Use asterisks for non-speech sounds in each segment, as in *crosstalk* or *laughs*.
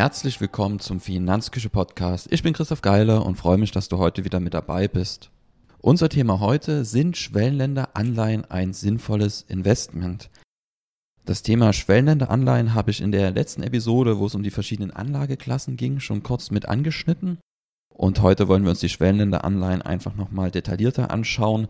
Herzlich willkommen zum Finanzküche Podcast. Ich bin Christoph Geiler und freue mich, dass du heute wieder mit dabei bist. Unser Thema heute sind Schwellenländer Anleihen ein sinnvolles Investment. Das Thema Schwellenländer Anleihen habe ich in der letzten Episode, wo es um die verschiedenen Anlageklassen ging, schon kurz mit angeschnitten. Und heute wollen wir uns die Schwellenländer Anleihen einfach nochmal detaillierter anschauen.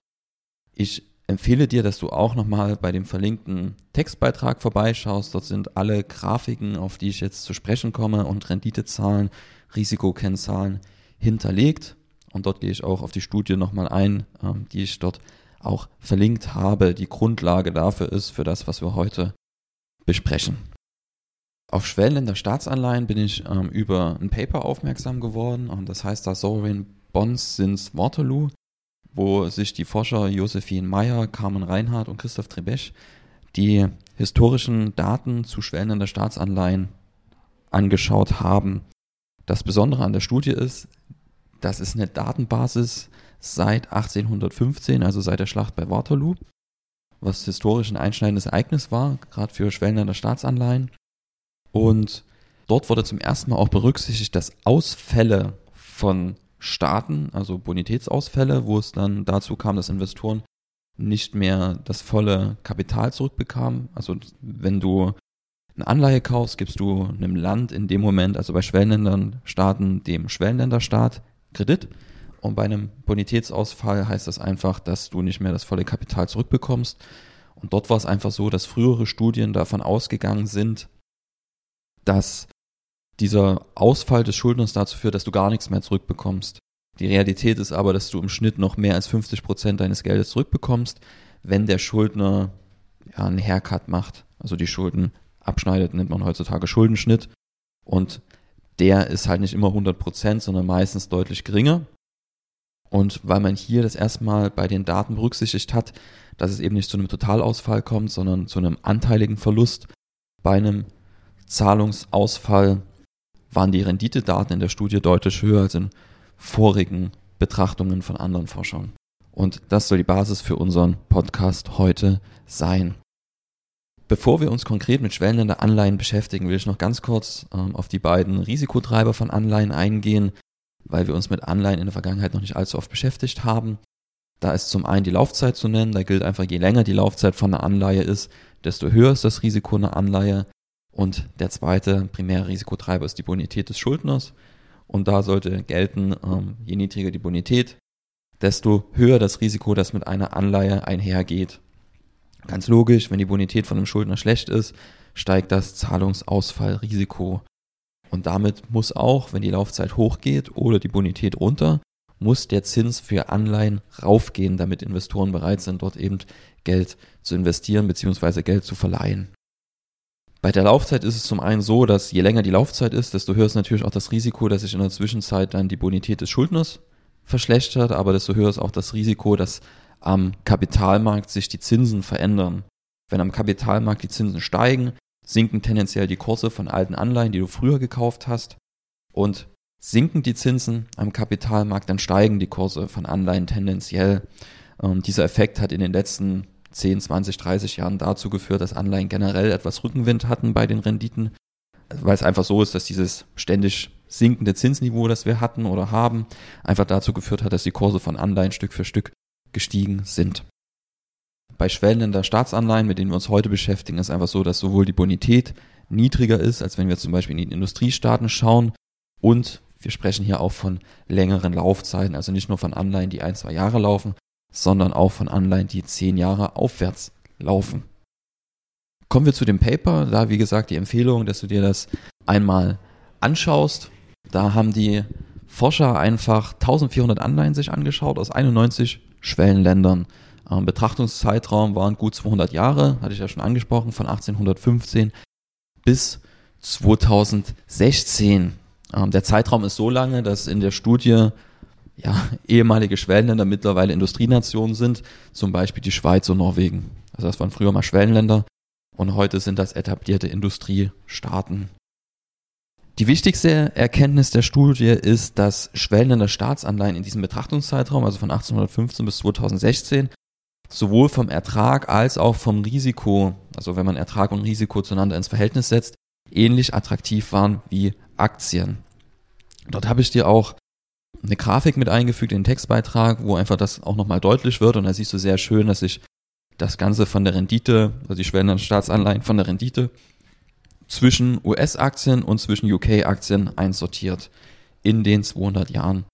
Ich empfehle dir, dass du auch nochmal bei dem verlinkten Textbeitrag vorbeischaust. Dort sind alle Grafiken, auf die ich jetzt zu sprechen komme und Renditezahlen, Risikokennzahlen hinterlegt. Und dort gehe ich auch auf die Studie nochmal ein, ähm, die ich dort auch verlinkt habe, die Grundlage dafür ist, für das, was wir heute besprechen. Auf Schwellenländer Staatsanleihen bin ich ähm, über ein Paper aufmerksam geworden und das heißt da Sovereign Bonds since Waterloo wo sich die Forscher Josephine Meyer, Carmen Reinhardt und Christoph Trebesch die historischen Daten zu schwellender Staatsanleihen angeschaut haben. Das Besondere an der Studie ist, das ist eine Datenbasis seit 1815, also seit der Schlacht bei Waterloo, was historisch ein einschneidendes Ereignis war, gerade für schwellende Staatsanleihen. Und dort wurde zum ersten Mal auch berücksichtigt, dass Ausfälle von Staaten, also Bonitätsausfälle, wo es dann dazu kam, dass Investoren nicht mehr das volle Kapital zurückbekamen. Also wenn du eine Anleihe kaufst, gibst du einem Land in dem Moment, also bei Schwellenländern, Staaten, dem Schwellenländerstaat Kredit. Und bei einem Bonitätsausfall heißt das einfach, dass du nicht mehr das volle Kapital zurückbekommst. Und dort war es einfach so, dass frühere Studien davon ausgegangen sind, dass dieser Ausfall des Schuldners dazu führt, dass du gar nichts mehr zurückbekommst. Die Realität ist aber, dass du im Schnitt noch mehr als 50 Prozent deines Geldes zurückbekommst, wenn der Schuldner ja, einen Haircut macht, also die Schulden abschneidet, nennt man heutzutage Schuldenschnitt. Und der ist halt nicht immer 100 Prozent, sondern meistens deutlich geringer. Und weil man hier das erstmal bei den Daten berücksichtigt hat, dass es eben nicht zu einem Totalausfall kommt, sondern zu einem anteiligen Verlust bei einem Zahlungsausfall waren die Renditedaten in der Studie deutlich höher als in vorigen Betrachtungen von anderen Forschern. Und das soll die Basis für unseren Podcast heute sein. Bevor wir uns konkret mit Schwellenländer Anleihen beschäftigen, will ich noch ganz kurz ähm, auf die beiden Risikotreiber von Anleihen eingehen, weil wir uns mit Anleihen in der Vergangenheit noch nicht allzu oft beschäftigt haben. Da ist zum einen die Laufzeit zu nennen. Da gilt einfach, je länger die Laufzeit von einer Anleihe ist, desto höher ist das Risiko einer Anleihe. Und der zweite primäre Risikotreiber ist die Bonität des Schuldners. Und da sollte gelten, ähm, je niedriger die Bonität, desto höher das Risiko, das mit einer Anleihe einhergeht. Ganz logisch, wenn die Bonität von einem Schuldner schlecht ist, steigt das Zahlungsausfallrisiko. Und damit muss auch, wenn die Laufzeit hochgeht oder die Bonität runter, muss der Zins für Anleihen raufgehen, damit Investoren bereit sind, dort eben Geld zu investieren bzw. Geld zu verleihen. Bei der Laufzeit ist es zum einen so, dass je länger die Laufzeit ist, desto höher ist natürlich auch das Risiko, dass sich in der Zwischenzeit dann die Bonität des Schuldners verschlechtert, aber desto höher ist auch das Risiko, dass am Kapitalmarkt sich die Zinsen verändern. Wenn am Kapitalmarkt die Zinsen steigen, sinken tendenziell die Kurse von alten Anleihen, die du früher gekauft hast. Und sinken die Zinsen am Kapitalmarkt, dann steigen die Kurse von Anleihen tendenziell. Ähm, dieser Effekt hat in den letzten 10, 20, 30 Jahren dazu geführt, dass Anleihen generell etwas Rückenwind hatten bei den Renditen, weil es einfach so ist, dass dieses ständig sinkende Zinsniveau, das wir hatten oder haben, einfach dazu geführt hat, dass die Kurse von Anleihen Stück für Stück gestiegen sind. Bei schwellender Staatsanleihen, mit denen wir uns heute beschäftigen, ist einfach so, dass sowohl die Bonität niedriger ist, als wenn wir zum Beispiel in die Industriestaaten schauen und wir sprechen hier auch von längeren Laufzeiten, also nicht nur von Anleihen, die ein, zwei Jahre laufen, sondern auch von Anleihen, die zehn Jahre aufwärts laufen. Kommen wir zu dem Paper. Da, wie gesagt, die Empfehlung, dass du dir das einmal anschaust. Da haben die Forscher einfach 1400 Anleihen sich angeschaut aus 91 Schwellenländern. Ähm, Betrachtungszeitraum waren gut 200 Jahre, hatte ich ja schon angesprochen, von 1815 bis 2016. Ähm, der Zeitraum ist so lange, dass in der Studie ja, *laughs* ehemalige Schwellenländer mittlerweile Industrienationen sind, zum Beispiel die Schweiz und Norwegen. Also das waren früher mal Schwellenländer und heute sind das etablierte Industriestaaten. Die wichtigste Erkenntnis der Studie ist, dass Schwellenländer Staatsanleihen in diesem Betrachtungszeitraum, also von 1815 bis 2016, sowohl vom Ertrag als auch vom Risiko, also wenn man Ertrag und Risiko zueinander ins Verhältnis setzt, ähnlich attraktiv waren wie Aktien. Dort habe ich dir auch eine Grafik mit eingefügt in den Textbeitrag, wo einfach das auch nochmal deutlich wird und da siehst du sehr schön, dass sich das Ganze von der Rendite, also die Schwellen Staatsanleihen von der Rendite zwischen US-Aktien und zwischen UK-Aktien einsortiert in den 200 Jahren.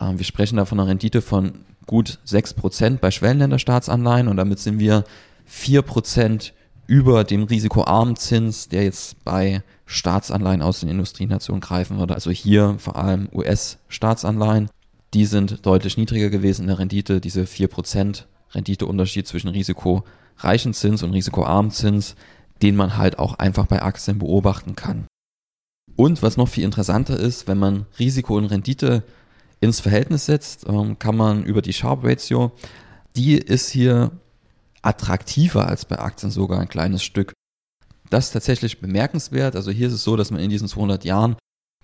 Ähm, wir sprechen da von einer Rendite von gut 6% bei Schwellenländerstaatsanleihen und damit sind wir 4% über dem risikoarmen Zins, der jetzt bei Staatsanleihen aus den Industrienationen greifen würde. Also hier vor allem US-Staatsanleihen. Die sind deutlich niedriger gewesen in der Rendite. Diese 4% Renditeunterschied zwischen risikoreichen Zins und risikoarmen Zins, den man halt auch einfach bei Aktien beobachten kann. Und was noch viel interessanter ist, wenn man Risiko und Rendite ins Verhältnis setzt, ähm, kann man über die Sharp Ratio, die ist hier attraktiver als bei Aktien sogar ein kleines Stück. Das ist tatsächlich bemerkenswert. Also hier ist es so, dass man in diesen 200 Jahren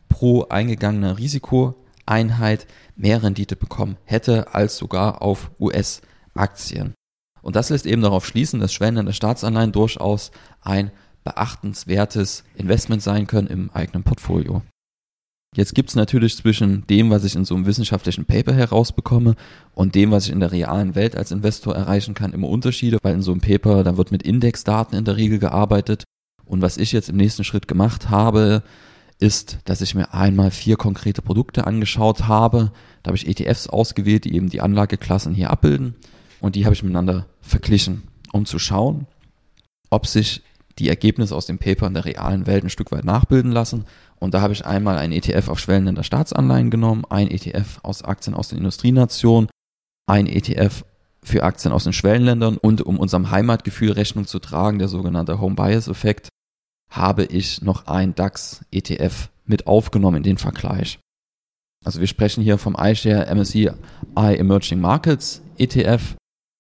pro eingegangener Risikoeinheit mehr Rendite bekommen hätte als sogar auf US-Aktien. Und das lässt eben darauf schließen, dass schwellende Staatsanleihen durchaus ein beachtenswertes Investment sein können im eigenen Portfolio. Jetzt gibt es natürlich zwischen dem, was ich in so einem wissenschaftlichen Paper herausbekomme und dem, was ich in der realen Welt als Investor erreichen kann, immer Unterschiede, weil in so einem Paper, da wird mit Indexdaten in der Regel gearbeitet. Und was ich jetzt im nächsten Schritt gemacht habe, ist, dass ich mir einmal vier konkrete Produkte angeschaut habe. Da habe ich ETFs ausgewählt, die eben die Anlageklassen hier abbilden. Und die habe ich miteinander verglichen, um zu schauen, ob sich die Ergebnisse aus dem Paper in der realen Welt ein Stück weit nachbilden lassen. Und da habe ich einmal ein ETF auf schwellenden Staatsanleihen genommen, ein ETF aus Aktien aus den Industrienationen, ein ETF für Aktien aus den Schwellenländern und um unserem Heimatgefühl Rechnung zu tragen, der sogenannte Home Bias Effekt, habe ich noch ein DAX ETF mit aufgenommen in den Vergleich. Also wir sprechen hier vom iShare MSCI Emerging Markets ETF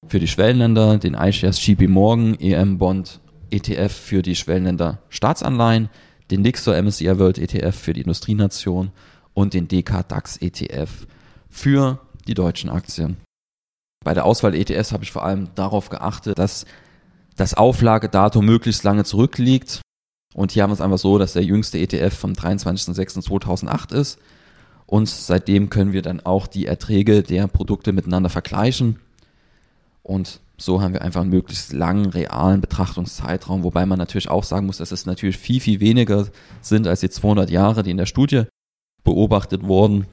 für die Schwellenländer, den iShares JP Morgan EM Bond ETF für die Schwellenländer Staatsanleihen, den Nixor MSCI World ETF für die Industrienation und den DK DAX ETF für die deutschen Aktien. Bei der Auswahl ETFs habe ich vor allem darauf geachtet, dass das Auflagedatum möglichst lange zurückliegt. Und hier haben wir es einfach so, dass der jüngste ETF vom 23.06.2008 ist. Und seitdem können wir dann auch die Erträge der Produkte miteinander vergleichen. Und so haben wir einfach einen möglichst langen, realen Betrachtungszeitraum, wobei man natürlich auch sagen muss, dass es natürlich viel, viel weniger sind als die 200 Jahre, die in der Studie beobachtet wurden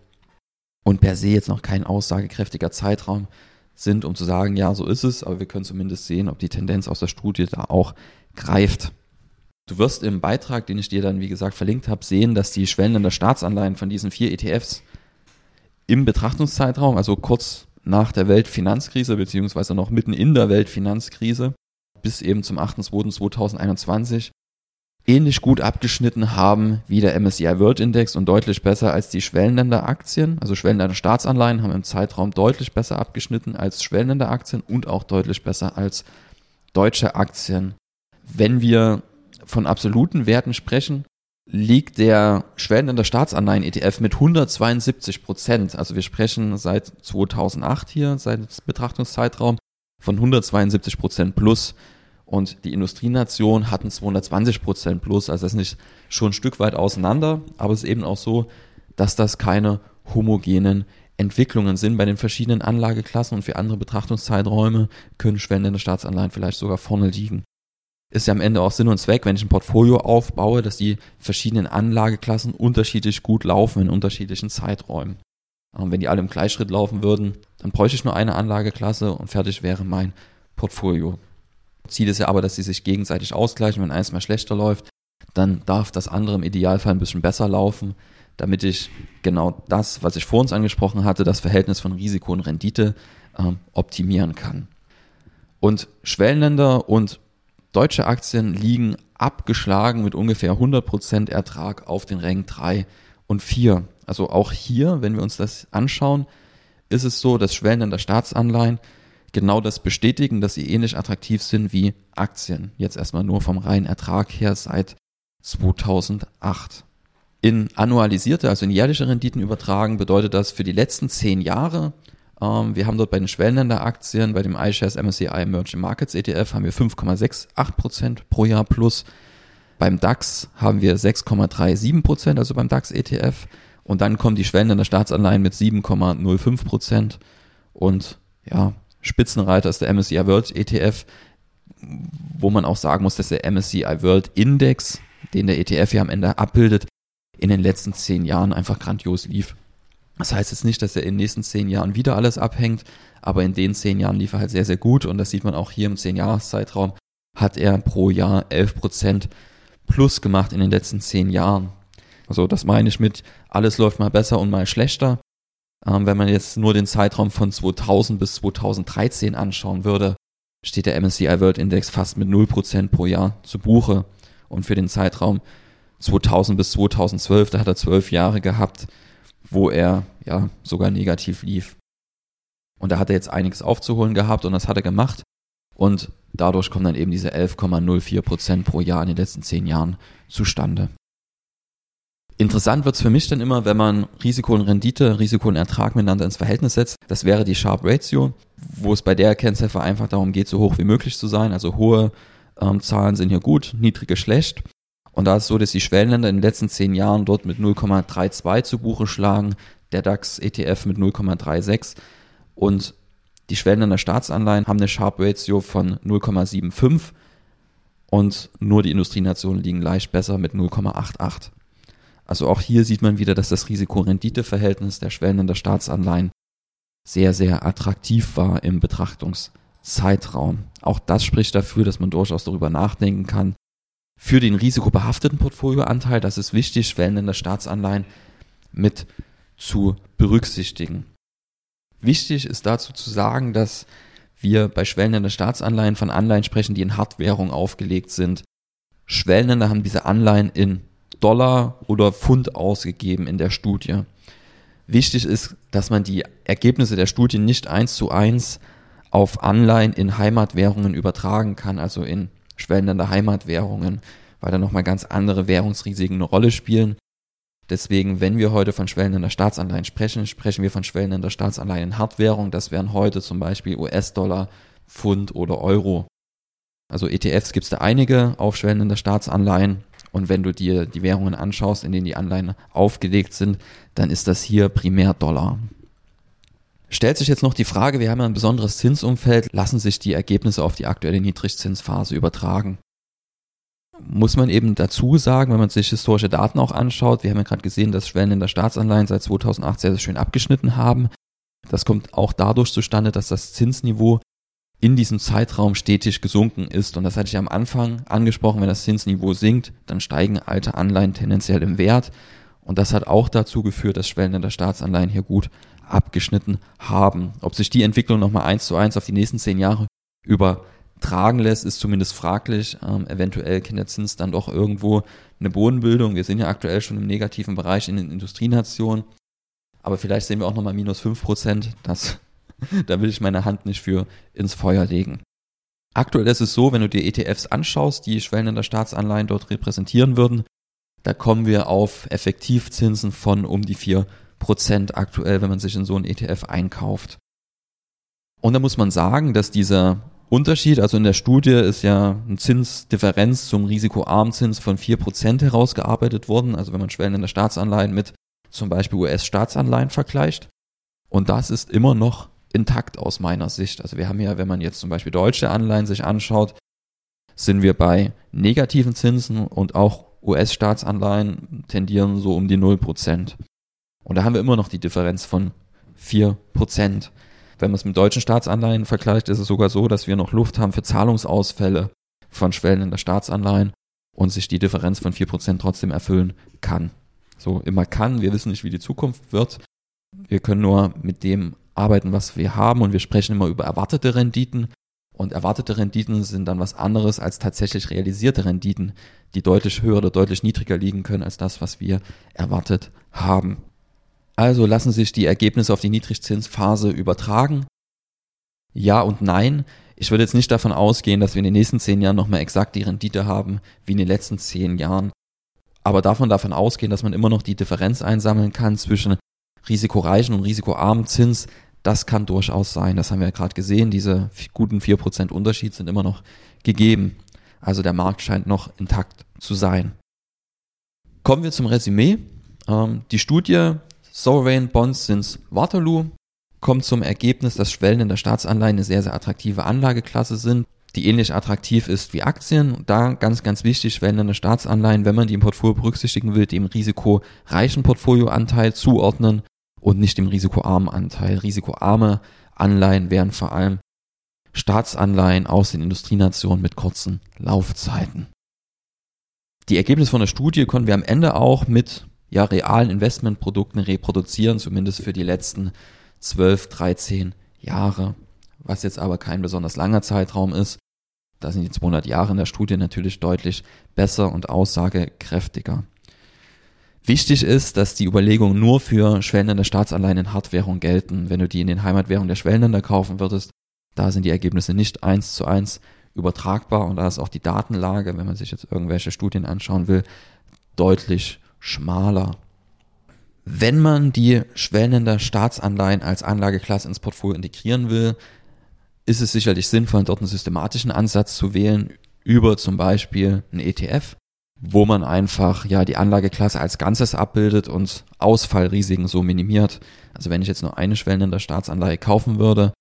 und per se jetzt noch kein aussagekräftiger Zeitraum sind, um zu sagen, ja, so ist es, aber wir können zumindest sehen, ob die Tendenz aus der Studie da auch greift. Du wirst im Beitrag, den ich dir dann, wie gesagt, verlinkt habe, sehen, dass die Schwellen der Staatsanleihen von diesen vier ETFs im Betrachtungszeitraum, also kurz nach der Weltfinanzkrise, beziehungsweise noch mitten in der Weltfinanzkrise, bis eben zum 8.2.2021 ähnlich gut abgeschnitten haben wie der MSCI World Index und deutlich besser als die Schwellenländeraktien. Also Schwellenländer Staatsanleihen haben im Zeitraum deutlich besser abgeschnitten als Schwellenländeraktien und auch deutlich besser als deutsche Aktien. Wenn wir von absoluten Werten sprechen, liegt der Schwellenländer Staatsanleihen ETF mit 172 Prozent. Also wir sprechen seit 2008 hier, seit Betrachtungszeitraum von 172 Prozent plus. Und die Industrienation hatten 220 Prozent plus. Also das ist nicht schon ein Stück weit auseinander, aber es ist eben auch so, dass das keine homogenen Entwicklungen sind bei den verschiedenen Anlageklassen und für andere Betrachtungszeiträume können Schwellenländer Staatsanleihen vielleicht sogar vorne liegen ist ja am Ende auch Sinn und Zweck, wenn ich ein Portfolio aufbaue, dass die verschiedenen Anlageklassen unterschiedlich gut laufen in unterschiedlichen Zeiträumen. Und wenn die alle im Gleichschritt laufen würden, dann bräuchte ich nur eine Anlageklasse und fertig wäre mein Portfolio. Ziel ist ja aber, dass sie sich gegenseitig ausgleichen. Wenn eins mal schlechter läuft, dann darf das andere im Idealfall ein bisschen besser laufen, damit ich genau das, was ich vor uns angesprochen hatte, das Verhältnis von Risiko und Rendite äh, optimieren kann. Und Schwellenländer und Deutsche Aktien liegen abgeschlagen mit ungefähr 100% Ertrag auf den Rängen 3 und 4. Also auch hier, wenn wir uns das anschauen, ist es so, dass Schwellenländer Staatsanleihen genau das bestätigen, dass sie ähnlich attraktiv sind wie Aktien. Jetzt erstmal nur vom reinen Ertrag her seit 2008. In annualisierte, also in jährliche Renditen übertragen, bedeutet das für die letzten zehn Jahre wir haben dort bei den Schwellenländeraktien, bei dem iShares MSCI Emerging Markets ETF, haben wir 5,68% pro Jahr plus. Beim DAX haben wir 6,37 Prozent, also beim DAX ETF. Und dann kommen die Schwellenländer Staatsanleihen mit 7,05 Prozent. Und ja, Spitzenreiter ist der MSCI World ETF, wo man auch sagen muss, dass der MSCI World Index, den der ETF ja am Ende abbildet, in den letzten zehn Jahren einfach grandios lief. Das heißt jetzt nicht, dass er in den nächsten zehn Jahren wieder alles abhängt, aber in den zehn Jahren lief er halt sehr, sehr gut und das sieht man auch hier im zehn Jahreszeitraum hat er pro Jahr 11 Prozent plus gemacht in den letzten zehn Jahren. Also das meine ich mit, alles läuft mal besser und mal schlechter. Ähm, wenn man jetzt nur den Zeitraum von 2000 bis 2013 anschauen würde, steht der MSCI World Index fast mit 0% pro Jahr zu Buche. Und für den Zeitraum 2000 bis 2012, da hat er zwölf Jahre gehabt, wo er ja sogar negativ lief. Und da hat er jetzt einiges aufzuholen gehabt und das hat er gemacht. Und dadurch kommen dann eben diese 11,04% pro Jahr in den letzten zehn Jahren zustande. Interessant wird es für mich dann immer, wenn man Risiko und Rendite, Risiko und Ertrag miteinander ins Verhältnis setzt. Das wäre die Sharp Ratio, wo es bei der Kennziffer einfach darum geht, so hoch wie möglich zu sein. Also hohe ähm, Zahlen sind hier gut, niedrige schlecht. Und da ist es so, dass die Schwellenländer in den letzten zehn Jahren dort mit 0,32 zu Buche schlagen, der DAX ETF mit 0,36 und die Schwellenländer Staatsanleihen haben eine Sharp Ratio von 0,75 und nur die Industrienationen liegen leicht besser mit 0,88. Also auch hier sieht man wieder, dass das Risiko-Rendite-Verhältnis der schwellenden Staatsanleihen sehr, sehr attraktiv war im Betrachtungszeitraum. Auch das spricht dafür, dass man durchaus darüber nachdenken kann. Für den risikobehafteten Portfolioanteil, das ist wichtig, schwellende Staatsanleihen mit zu berücksichtigen. Wichtig ist dazu zu sagen, dass wir bei schwellenden Staatsanleihen von Anleihen sprechen, die in Hardwährung aufgelegt sind. Schwellende haben diese Anleihen in Dollar oder Pfund ausgegeben in der Studie. Wichtig ist, dass man die Ergebnisse der Studie nicht eins zu eins auf Anleihen in Heimatwährungen übertragen kann, also in schwellende Heimatwährungen, weil da nochmal ganz andere Währungsrisiken eine Rolle spielen. Deswegen, wenn wir heute von schwellender Staatsanleihen sprechen, sprechen wir von schwellender Staatsanleihen in Hardwährung. Das wären heute zum Beispiel US-Dollar, Pfund oder Euro. Also ETFs gibt es da einige auf schwellender Staatsanleihen. Und wenn du dir die Währungen anschaust, in denen die Anleihen aufgelegt sind, dann ist das hier primär Dollar. Stellt sich jetzt noch die Frage, wir haben ja ein besonderes Zinsumfeld, lassen sich die Ergebnisse auf die aktuelle Niedrigzinsphase übertragen? Muss man eben dazu sagen, wenn man sich historische Daten auch anschaut, wir haben ja gerade gesehen, dass Schwellen in der Staatsanleihen seit 2008 sehr, sehr schön abgeschnitten haben. Das kommt auch dadurch zustande, dass das Zinsniveau in diesem Zeitraum stetig gesunken ist. Und das hatte ich am Anfang angesprochen, wenn das Zinsniveau sinkt, dann steigen alte Anleihen tendenziell im Wert. Und das hat auch dazu geführt, dass Schwellen der Staatsanleihen hier gut abgeschnitten haben. Ob sich die Entwicklung nochmal eins zu eins auf die nächsten zehn Jahre übertragen lässt, ist zumindest fraglich. Ähm, eventuell kennt der Zins dann doch irgendwo eine Bodenbildung. Wir sind ja aktuell schon im negativen Bereich in den Industrienationen. Aber vielleicht sehen wir auch nochmal minus fünf Prozent. Das *laughs* da will ich meine Hand nicht für ins Feuer legen. Aktuell ist es so, wenn du dir ETFs anschaust, die schwellende Staatsanleihen dort repräsentieren würden, da kommen wir auf Effektivzinsen von um die 4% aktuell, wenn man sich in so einen ETF einkauft. Und da muss man sagen, dass dieser Unterschied, also in der Studie ist ja eine Zinsdifferenz zum risikoarmen Zins von 4% herausgearbeitet worden, also wenn man schwellende Staatsanleihen mit zum Beispiel US-Staatsanleihen vergleicht. Und das ist immer noch intakt aus meiner Sicht. Also wir haben ja, wenn man jetzt zum Beispiel deutsche Anleihen sich anschaut, sind wir bei negativen Zinsen und auch US-Staatsanleihen tendieren so um die 0%. Und da haben wir immer noch die Differenz von 4%. Wenn man es mit deutschen Staatsanleihen vergleicht, ist es sogar so, dass wir noch Luft haben für Zahlungsausfälle von schwellenden Staatsanleihen und sich die Differenz von 4% trotzdem erfüllen kann. So immer kann, wir wissen nicht, wie die Zukunft wird. Wir können nur mit dem arbeiten, was wir haben und wir sprechen immer über erwartete Renditen. Und erwartete Renditen sind dann was anderes als tatsächlich realisierte Renditen, die deutlich höher oder deutlich niedriger liegen können als das, was wir erwartet haben. Also lassen sich die Ergebnisse auf die Niedrigzinsphase übertragen? Ja und nein. Ich würde jetzt nicht davon ausgehen, dass wir in den nächsten zehn Jahren nochmal exakt die Rendite haben wie in den letzten zehn Jahren. Aber davon davon ausgehen, dass man immer noch die Differenz einsammeln kann zwischen risikoreichen und risikoarmen Zins, das kann durchaus sein. Das haben wir ja gerade gesehen. Diese guten 4% Unterschied sind immer noch gegeben. Also der Markt scheint noch intakt zu sein. Kommen wir zum Resümee. Ähm, die Studie Sovereign Bonds since Waterloo kommt zum Ergebnis, dass Schwellen in der Staatsanleihen eine sehr, sehr attraktive Anlageklasse sind, die ähnlich attraktiv ist wie Aktien. Da ganz, ganz wichtig, Schwellen in der Staatsanleihen, wenn man die im Portfolio berücksichtigen will, dem risikoreichen Portfolioanteil zuordnen und nicht dem risikoarmen Anteil. Risikoarme Anleihen wären vor allem Staatsanleihen aus den Industrienationen mit kurzen Laufzeiten. Die Ergebnisse von der Studie konnten wir am Ende auch mit ja, realen Investmentprodukten reproduzieren, zumindest für die letzten 12, 13 Jahre, was jetzt aber kein besonders langer Zeitraum ist. Da sind die 200 Jahre in der Studie natürlich deutlich besser und aussagekräftiger. Wichtig ist, dass die Überlegungen nur für Schwellenländer Staatsanleihen in Hardwährung gelten. Wenn du die in den Heimatwährungen der Schwellenländer kaufen würdest, da sind die Ergebnisse nicht eins zu eins übertragbar und da ist auch die Datenlage, wenn man sich jetzt irgendwelche Studien anschauen will, deutlich schmaler. Wenn man die Schwellenländer Staatsanleihen als Anlageklasse ins Portfolio integrieren will, ist es sicherlich sinnvoll, dort einen systematischen Ansatz zu wählen, über zum Beispiel einen ETF, wo man einfach ja die Anlageklasse als Ganzes abbildet und Ausfallrisiken so minimiert. Also wenn ich jetzt nur eine Schwellenländer Staatsanleihe kaufen würde,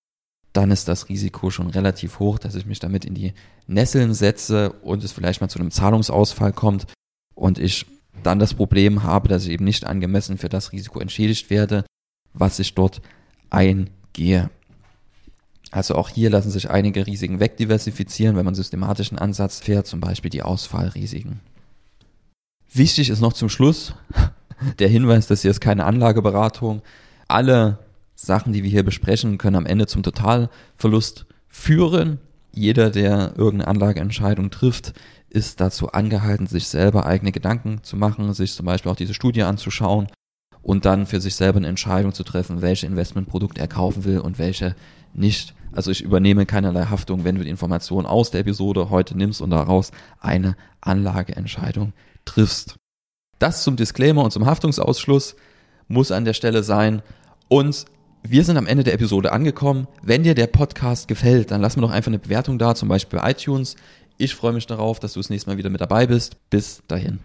dann ist das Risiko schon relativ hoch, dass ich mich damit in die Nesseln setze und es vielleicht mal zu einem Zahlungsausfall kommt und ich dann das Problem habe, dass ich eben nicht angemessen für das Risiko entschädigt werde, was ich dort eingehe. Also auch hier lassen sich einige Risiken wegdiversifizieren, wenn man systematischen Ansatz fährt, zum Beispiel die Ausfallrisiken. Wichtig ist noch zum Schluss *laughs* der Hinweis, dass hier ist keine Anlageberatung. Alle Sachen, die wir hier besprechen, können am Ende zum Totalverlust führen. Jeder, der irgendeine Anlageentscheidung trifft, ist dazu angehalten, sich selber eigene Gedanken zu machen, sich zum Beispiel auch diese Studie anzuschauen und dann für sich selber eine Entscheidung zu treffen, welche Investmentprodukte er kaufen will und welche nicht. Also ich übernehme keinerlei Haftung, wenn du die Informationen aus der Episode heute nimmst und daraus eine Anlageentscheidung triffst. Das zum Disclaimer und zum Haftungsausschluss muss an der Stelle sein. Und wir sind am Ende der Episode angekommen. Wenn dir der Podcast gefällt, dann lass mir doch einfach eine Bewertung da, zum Beispiel bei iTunes. Ich freue mich darauf, dass du das nächste Mal wieder mit dabei bist. Bis dahin.